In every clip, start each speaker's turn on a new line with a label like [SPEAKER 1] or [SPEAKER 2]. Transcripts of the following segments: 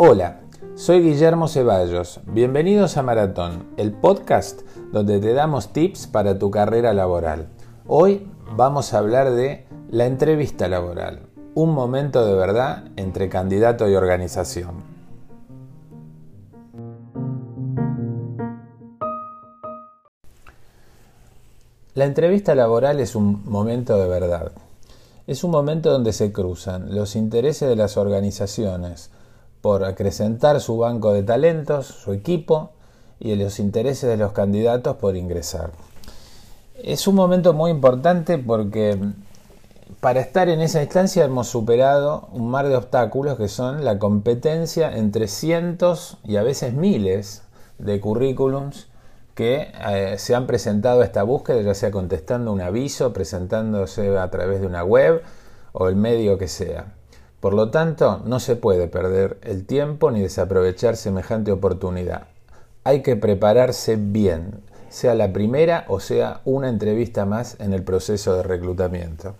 [SPEAKER 1] Hola, soy Guillermo Ceballos. Bienvenidos a Maratón, el podcast donde te damos tips para tu carrera laboral. Hoy vamos a hablar de la entrevista laboral, un momento de verdad entre candidato y organización. La entrevista laboral es un momento de verdad. Es un momento donde se cruzan los intereses de las organizaciones, por acrecentar su banco de talentos, su equipo y los intereses de los candidatos por ingresar. Es un momento muy importante porque para estar en esa instancia hemos superado un mar de obstáculos que son la competencia entre cientos y a veces miles de currículums que eh, se han presentado a esta búsqueda, ya sea contestando un aviso, presentándose a través de una web o el medio que sea. Por lo tanto, no se puede perder el tiempo ni desaprovechar semejante oportunidad. Hay que prepararse bien, sea la primera o sea una entrevista más en el proceso de reclutamiento.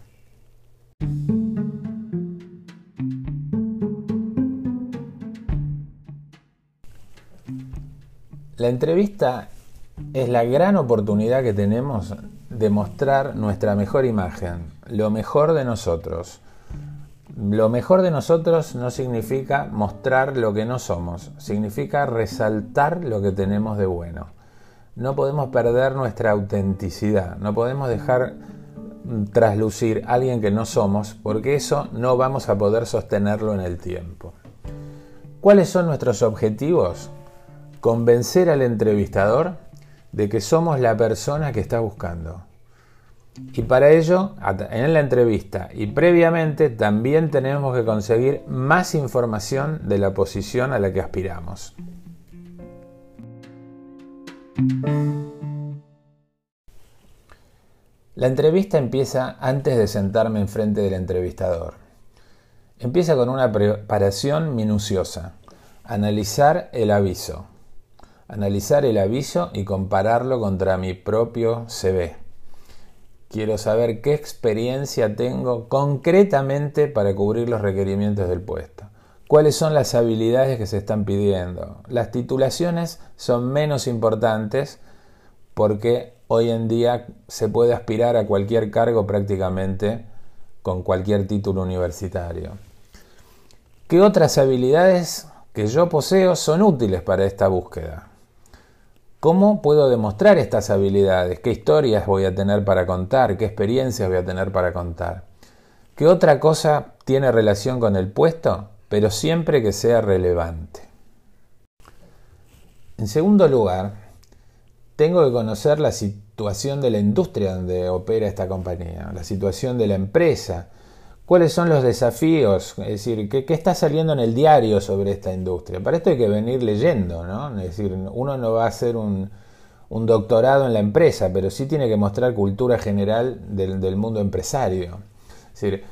[SPEAKER 1] La entrevista es la gran oportunidad que tenemos de mostrar nuestra mejor imagen, lo mejor de nosotros lo mejor de nosotros no significa mostrar lo que no somos, significa resaltar lo que tenemos de bueno. No podemos perder nuestra autenticidad, no podemos dejar traslucir a alguien que no somos, porque eso no vamos a poder sostenerlo en el tiempo. ¿Cuáles son nuestros objetivos? Convencer al entrevistador de que somos la persona que está buscando y para ello, en la entrevista y previamente, también tenemos que conseguir más información de la posición a la que aspiramos. La entrevista empieza antes de sentarme enfrente del entrevistador. Empieza con una preparación minuciosa. Analizar el aviso. Analizar el aviso y compararlo contra mi propio CV Quiero saber qué experiencia tengo concretamente para cubrir los requerimientos del puesto. ¿Cuáles son las habilidades que se están pidiendo? Las titulaciones son menos importantes porque hoy en día se puede aspirar a cualquier cargo prácticamente con cualquier título universitario. ¿Qué otras habilidades que yo poseo son útiles para esta búsqueda? ¿Cómo puedo demostrar estas habilidades? ¿Qué historias voy a tener para contar? ¿Qué experiencias voy a tener para contar? ¿Qué otra cosa tiene relación con el puesto? Pero siempre que sea relevante. En segundo lugar, tengo que conocer la situación de la industria donde opera esta compañía, la situación de la empresa, cuáles son los desafíos, es decir, ¿qué, está saliendo en el diario sobre esta industria. Para esto hay que venir leyendo, ¿no? Es decir, uno no va a hacer un, doctorado en la empresa, pero sí tiene que mostrar cultura general del, mundo empresario. Es decir,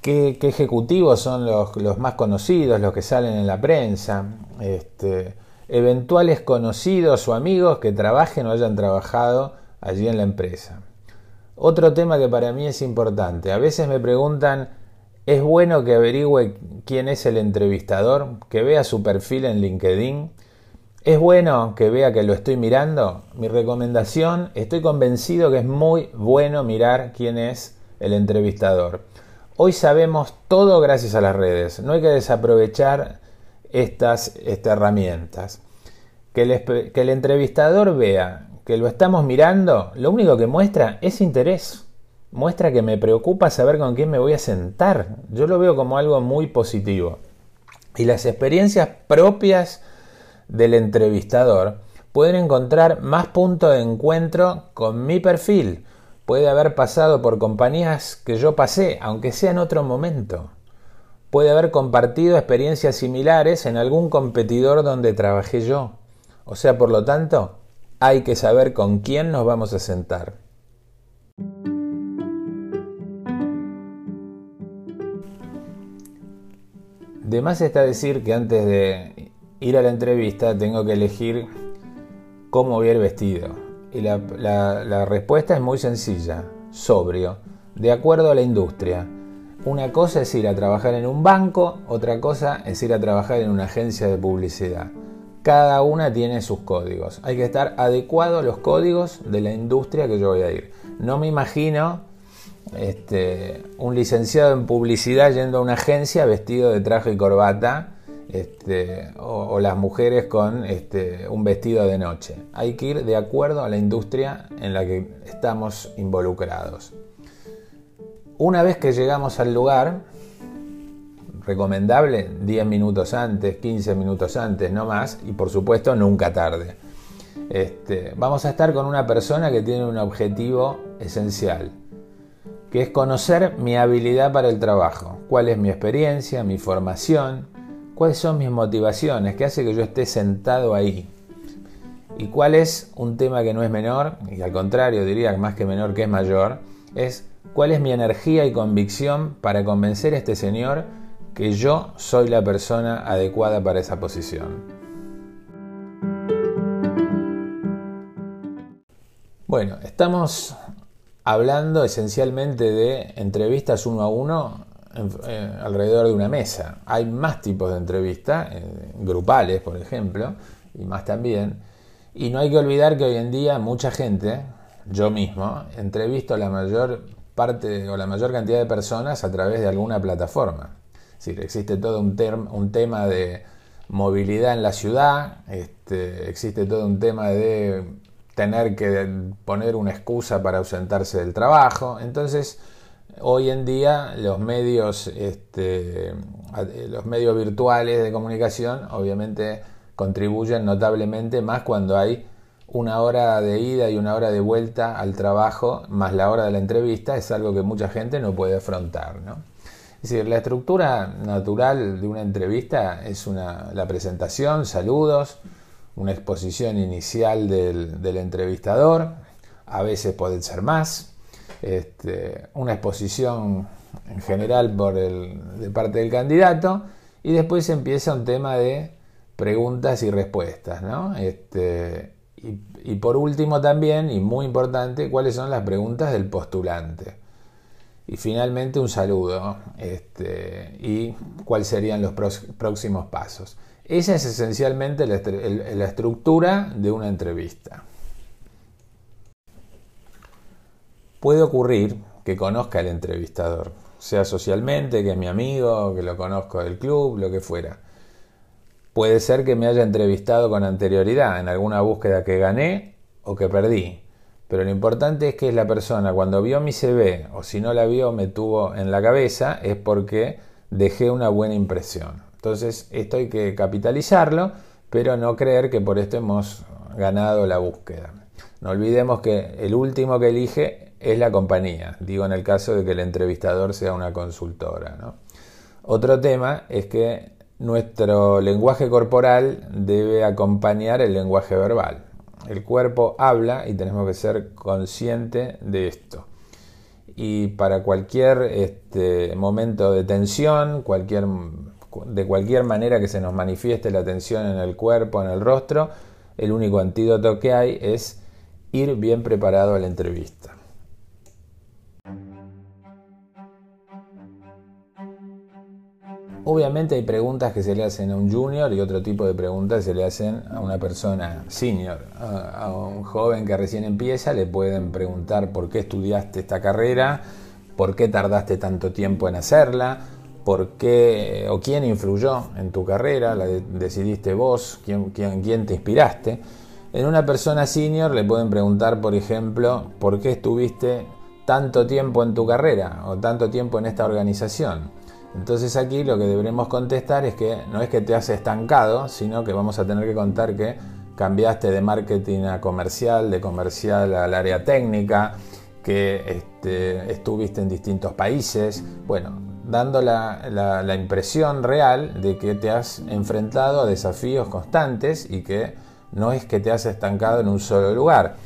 [SPEAKER 1] ¿qué, ejecutivos son los, más conocidos, los que salen en la prensa? Este, eventuales conocidos o amigos que trabajen o hayan trabajado allí en la empresa. Otro tema que para mí es importante. A veces me preguntan, ¿es bueno que averigüe quién es el entrevistador? Que vea su perfil en LinkedIn. ¿Es bueno que vea que lo estoy mirando? Mi recomendación, estoy convencido que es muy bueno mirar quién es el entrevistador. Hoy sabemos todo gracias a las redes. No hay que desaprovechar estas, herramientas. Que el entrevistador vea que lo estamos mirando, lo único que muestra es interés. Muestra que me preocupa saber con quién me voy a sentar. Yo lo veo como algo muy positivo. Y las experiencias propias del entrevistador pueden encontrar más puntos de encuentro con mi perfil. Puede haber pasado por compañías que yo pasé, aunque sea en otro momento. Puede haber compartido experiencias similares en algún competidor donde trabajé yo. O sea, por lo tanto, hay que saber con quién nos vamos a sentar. De más está decir que antes de ir a la entrevista tengo que elegir cómo voy a ir vestido. Y la, la respuesta es muy sencilla, sobrio, de acuerdo a la industria. Una cosa es ir a trabajar en un banco, otra cosa es ir a trabajar en una agencia de publicidad. Cada una tiene sus códigos. Hay que estar adecuado a los códigos de la industria que yo voy a ir. No me imagino este, un licenciado en publicidad yendo a una agencia vestido de traje y corbata este, o, las mujeres con este, un vestido de noche. Hay que ir de acuerdo a la industria en la que estamos involucrados. Una vez que llegamos al lugar, recomendable 10 minutos antes, 15 minutos antes, no más, y por supuesto nunca tarde. Este, vamos a estar con una persona que tiene un objetivo esencial, que es conocer mi habilidad para el trabajo, cuál es mi experiencia, mi formación, cuáles son mis motivaciones, qué hace que yo esté sentado ahí. Y cuál es un tema que no es menor, y al contrario diría más que menor que es mayor, es cuál es mi energía y convicción para convencer a este señor que yo soy la persona adecuada para esa posición. Bueno, estamos hablando esencialmente de entrevistas uno a uno eh, alrededor de una mesa. Hay más tipos de entrevistas, eh, grupales, por ejemplo, y más también. Y no hay que olvidar que hoy en día mucha gente, yo mismo, entrevisto a la mayor parte o la mayor cantidad de personas a través de alguna plataforma. Es decir, existe todo un, un tema de movilidad en la ciudad, este, existe todo un tema de tener que poner una excusa para ausentarse del trabajo. Entonces, hoy en día los medios, este, los medios virtuales de comunicación obviamente contribuyen notablemente más cuando hay una hora de ida y una hora de vuelta al trabajo más la hora de la entrevista es algo que mucha gente no puede afrontar. ¿no? Es decir, la estructura natural de una entrevista es una, la presentación, saludos, una exposición inicial del, entrevistador, a veces puede ser más, este, una exposición en general por el, de parte del candidato y después empieza un tema de preguntas y respuestas. ¿no? Este, y, por último también, y muy importante, cuáles son las preguntas del postulante. Y finalmente un saludo este, y cuáles serían los próximos pasos. Esa es esencialmente la, estructura de una entrevista. Puede ocurrir que conozca al entrevistador, sea socialmente, que es mi amigo, que lo conozco del club, lo que fuera. Puede ser que me haya entrevistado con anterioridad en alguna búsqueda que gané o que perdí. Pero lo importante es que la persona cuando vio mi CV o si no la vio me tuvo en la cabeza es porque dejé una buena impresión. Entonces, esto hay que capitalizarlo, pero no creer que por esto hemos ganado la búsqueda. No olvidemos que el último que elige es la compañía, digo en el caso de que el entrevistador sea una consultora. Otro tema es que nuestro lenguaje corporal debe acompañar el lenguaje verbal. El cuerpo habla y tenemos que ser conscientes de esto. Y para cualquier este, momento de tensión, cualquier de cualquier manera que se nos manifieste la tensión en el cuerpo, en el rostro, el único antídoto que hay es ir bien preparado a la entrevista. Obviamente hay preguntas que se le hacen a un junior y otro tipo de preguntas se le hacen a una persona senior. A, un joven que recién empieza le pueden preguntar por qué estudiaste esta carrera, por qué tardaste tanto tiempo en hacerla, por qué o quién influyó en tu carrera, la decidiste vos, quién, quién, quién te inspiraste. En una persona senior le pueden preguntar, por ejemplo, por qué estuviste tanto tiempo en tu carrera o tanto tiempo en esta organización. Entonces aquí lo que deberemos contestar es que no es que te has estancado, sino que vamos a tener que contar que cambiaste de marketing a comercial, de comercial al área técnica, que este, estuviste en distintos países. Bueno, dando la, impresión real de que te has enfrentado a desafíos constantes y que no es que te has estancado en un solo lugar.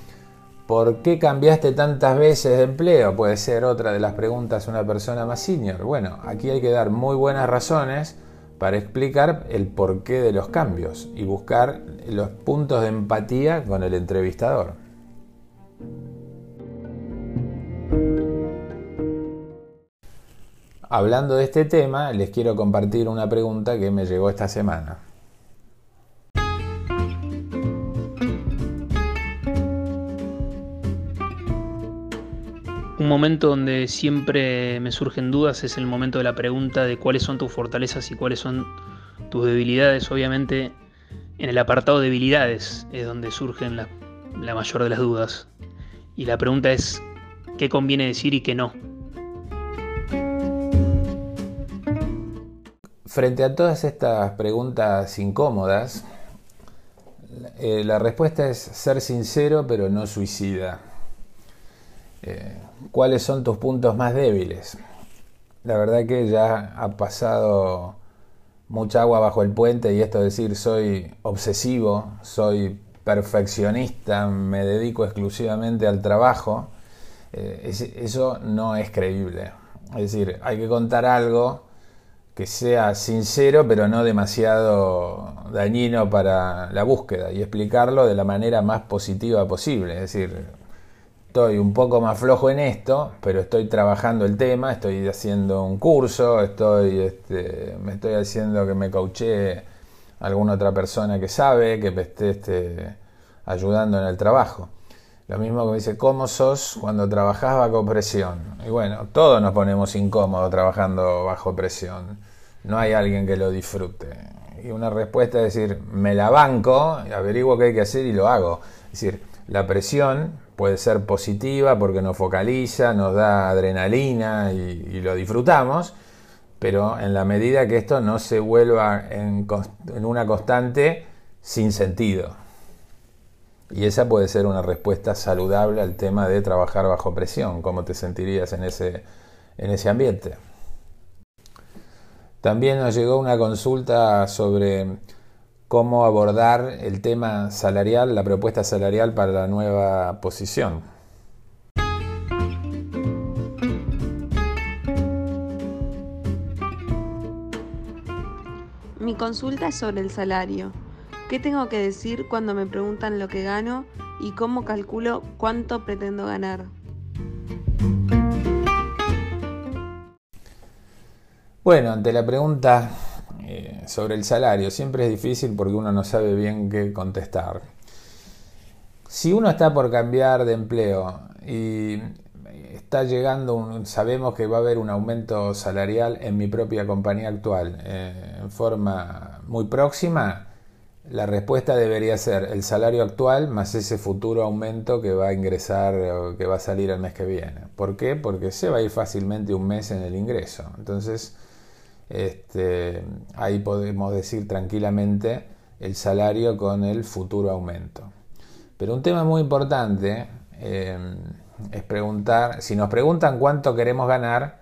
[SPEAKER 1] ¿Por qué cambiaste tantas veces de empleo? Puede ser otra de las preguntas una persona más senior. Bueno, aquí hay que dar muy buenas razones para explicar el porqué de los cambios y buscar los puntos de empatía con el entrevistador. hablando de este tema, les quiero compartir una pregunta que me llegó esta semana.
[SPEAKER 2] Un momento donde siempre me surgen dudas es el momento de la pregunta de cuáles son tus fortalezas y cuáles son tus debilidades. Obviamente en el apartado debilidades es donde surgen la, la mayor de las dudas. Y la pregunta es, ¿qué conviene decir y qué no?
[SPEAKER 1] Frente a todas estas preguntas incómodas, eh, la respuesta es ser sincero pero no suicida. Eh, ¿Cuáles son tus puntos más débiles? La verdad que ya ha pasado mucha agua bajo el puente y esto de decir soy obsesivo, soy perfeccionista, me dedico exclusivamente al trabajo, eh, eso no es creíble. Es decir, hay que contar algo que sea sincero pero no demasiado dañino para la búsqueda y explicarlo de la manera más positiva posible. Es decir, estoy un poco más flojo en esto, pero estoy trabajando el tema, estoy haciendo un curso, estoy, este, me estoy haciendo que me coache alguna otra persona que sabe, que me esté este, ayudando en el trabajo. Lo mismo que me dice, ¿cómo sos cuando trabajás bajo presión? Y bueno, todos nos ponemos incómodos trabajando bajo presión. No hay alguien que lo disfrute. Y una respuesta es decir, me la banco, averiguo qué hay que hacer y lo hago. Es decir, la presión puede ser positiva porque nos focaliza, nos da adrenalina y, lo disfrutamos, pero en la medida que esto no se vuelva en, una constante sin sentido. Y esa puede ser una respuesta saludable al tema de trabajar bajo presión, cómo te sentirías en ese, en ese ambiente. También nos llegó una consulta sobre cómo abordar el tema salarial, la propuesta salarial para la nueva posición.
[SPEAKER 3] Mi consulta es sobre el salario. ¿Qué tengo que decir cuando me preguntan lo que gano y cómo calculo cuánto pretendo ganar?
[SPEAKER 1] Bueno, ante la pregunta eh, sobre el salario. Siempre es difícil porque uno no sabe bien qué contestar. Si uno está por cambiar de empleo y está llegando, sabemos que va a haber un aumento salarial en mi propia compañía actual eh, en forma muy próxima, la respuesta debería ser el salario actual más ese futuro aumento que va a ingresar o que va a salir el mes que viene. ¿Por qué? Porque se va a ir fácilmente un mes en el ingreso. Entonces, este, ahí podemos decir tranquilamente el salario con el futuro aumento. Pero un tema muy importante em, es preguntar, si nos preguntan cuánto queremos ganar,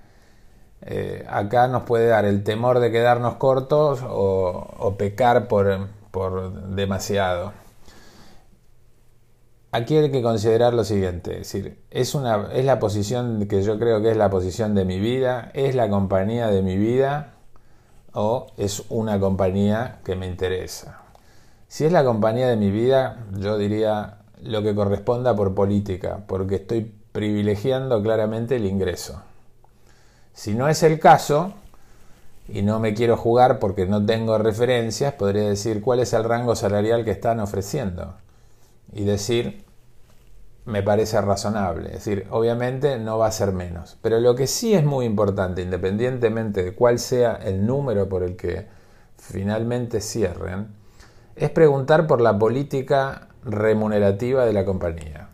[SPEAKER 1] eh, acá nos puede dar el temor de quedarnos cortos o, pecar por, demasiado. Aquí hay que considerar lo siguiente, es decir, es, una, es la posición que yo creo que es la posición de mi vida, es la compañía de mi vida, o es una compañía que me interesa. Si es la compañía de mi vida, yo diría lo que corresponda por política, porque estoy privilegiando claramente el ingreso. Si no es el caso, y no me quiero jugar porque no tengo referencias, podría decir cuál es el rango salarial que están ofreciendo. Y decir, me parece razonable. Es decir, obviamente no va a ser menos. Pero lo que sí es muy importante, independientemente de cuál sea el número por el que finalmente cierren, es preguntar por la política remunerativa de la compañía.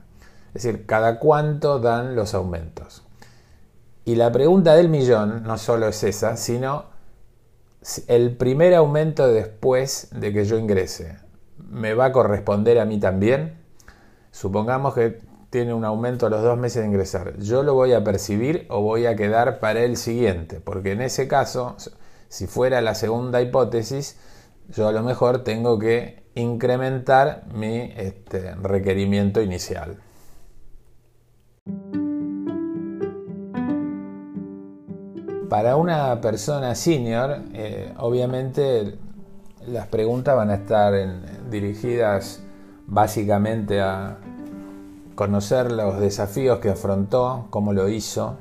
[SPEAKER 1] Es decir, cada cuánto dan los aumentos. Y la pregunta del millón no solo es esa, sino el primer aumento después de que yo ingrese, ¿me va a corresponder a mí también? Supongamos que tiene un aumento a los dos meses de ingresar. ¿Yo lo voy a percibir o voy a quedar para el siguiente? Porque en ese caso, si fuera la segunda hipótesis, yo a lo mejor tengo que incrementar mi este, requerimiento inicial. Para una persona senior, eh, obviamente las preguntas van a estar dirigidas básicamente a conocer los desafíos que afrontó, cómo lo hizo,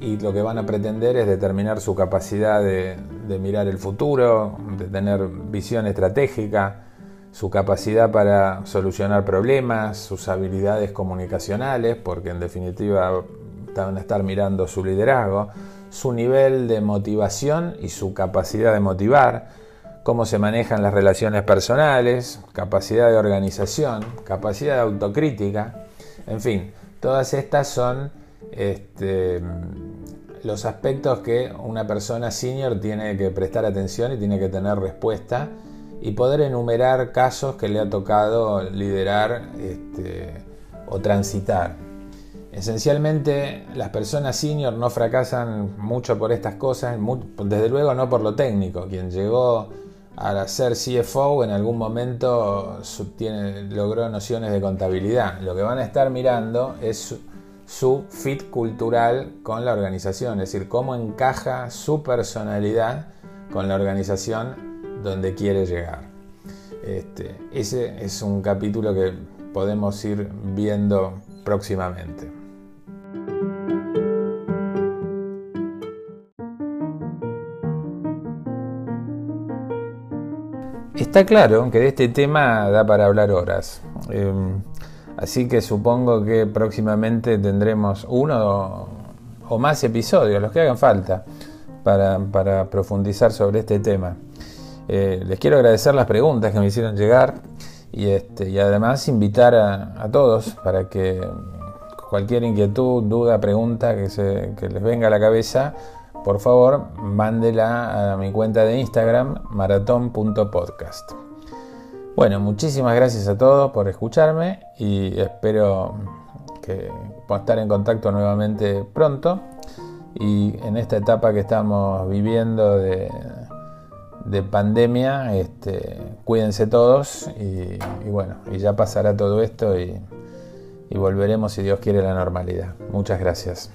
[SPEAKER 1] y lo que van a pretender es determinar su capacidad de, mirar el futuro, de tener visión estratégica, su capacidad para solucionar problemas, sus habilidades comunicacionales, porque en definitiva van a estar mirando su liderazgo, su nivel de motivación y su capacidad de motivar, cómo se manejan las relaciones personales, capacidad de organización, capacidad de autocrítica, en fin, todas estas son este, los aspectos que una persona senior tiene que prestar atención y tiene que tener respuesta y poder enumerar casos que le ha tocado liderar este, o transitar. Esencialmente las personas senior no fracasan mucho por estas cosas, desde luego no por lo técnico. Quien llegó a ser CFO en algún momento logró nociones de contabilidad. Lo que van a estar mirando es su fit cultural con la organización, es decir, cómo encaja su personalidad con la organización donde quiere llegar. Este, ese es un capítulo que podemos ir viendo próximamente. Está claro que de este tema da para hablar horas. Em, Así que supongo que próximamente tendremos uno o más episodios, los que hagan falta, para, profundizar sobre este tema. Eh, les quiero agradecer las preguntas que me hicieron llegar y, este, y además invitar a, todos para que cualquier inquietud, duda, pregunta que, se, que les venga a la cabeza, por favor, mándela a mi cuenta de Instagram, maratón.podcast. Bueno, muchísimas gracias a todos por escucharme y espero que pueda estar en contacto nuevamente pronto. Y en esta etapa que estamos viviendo de, pandemia, este, cuídense todos y, bueno, y ya pasará todo esto y, y volveremos si Dios quiere la normalidad. Muchas gracias.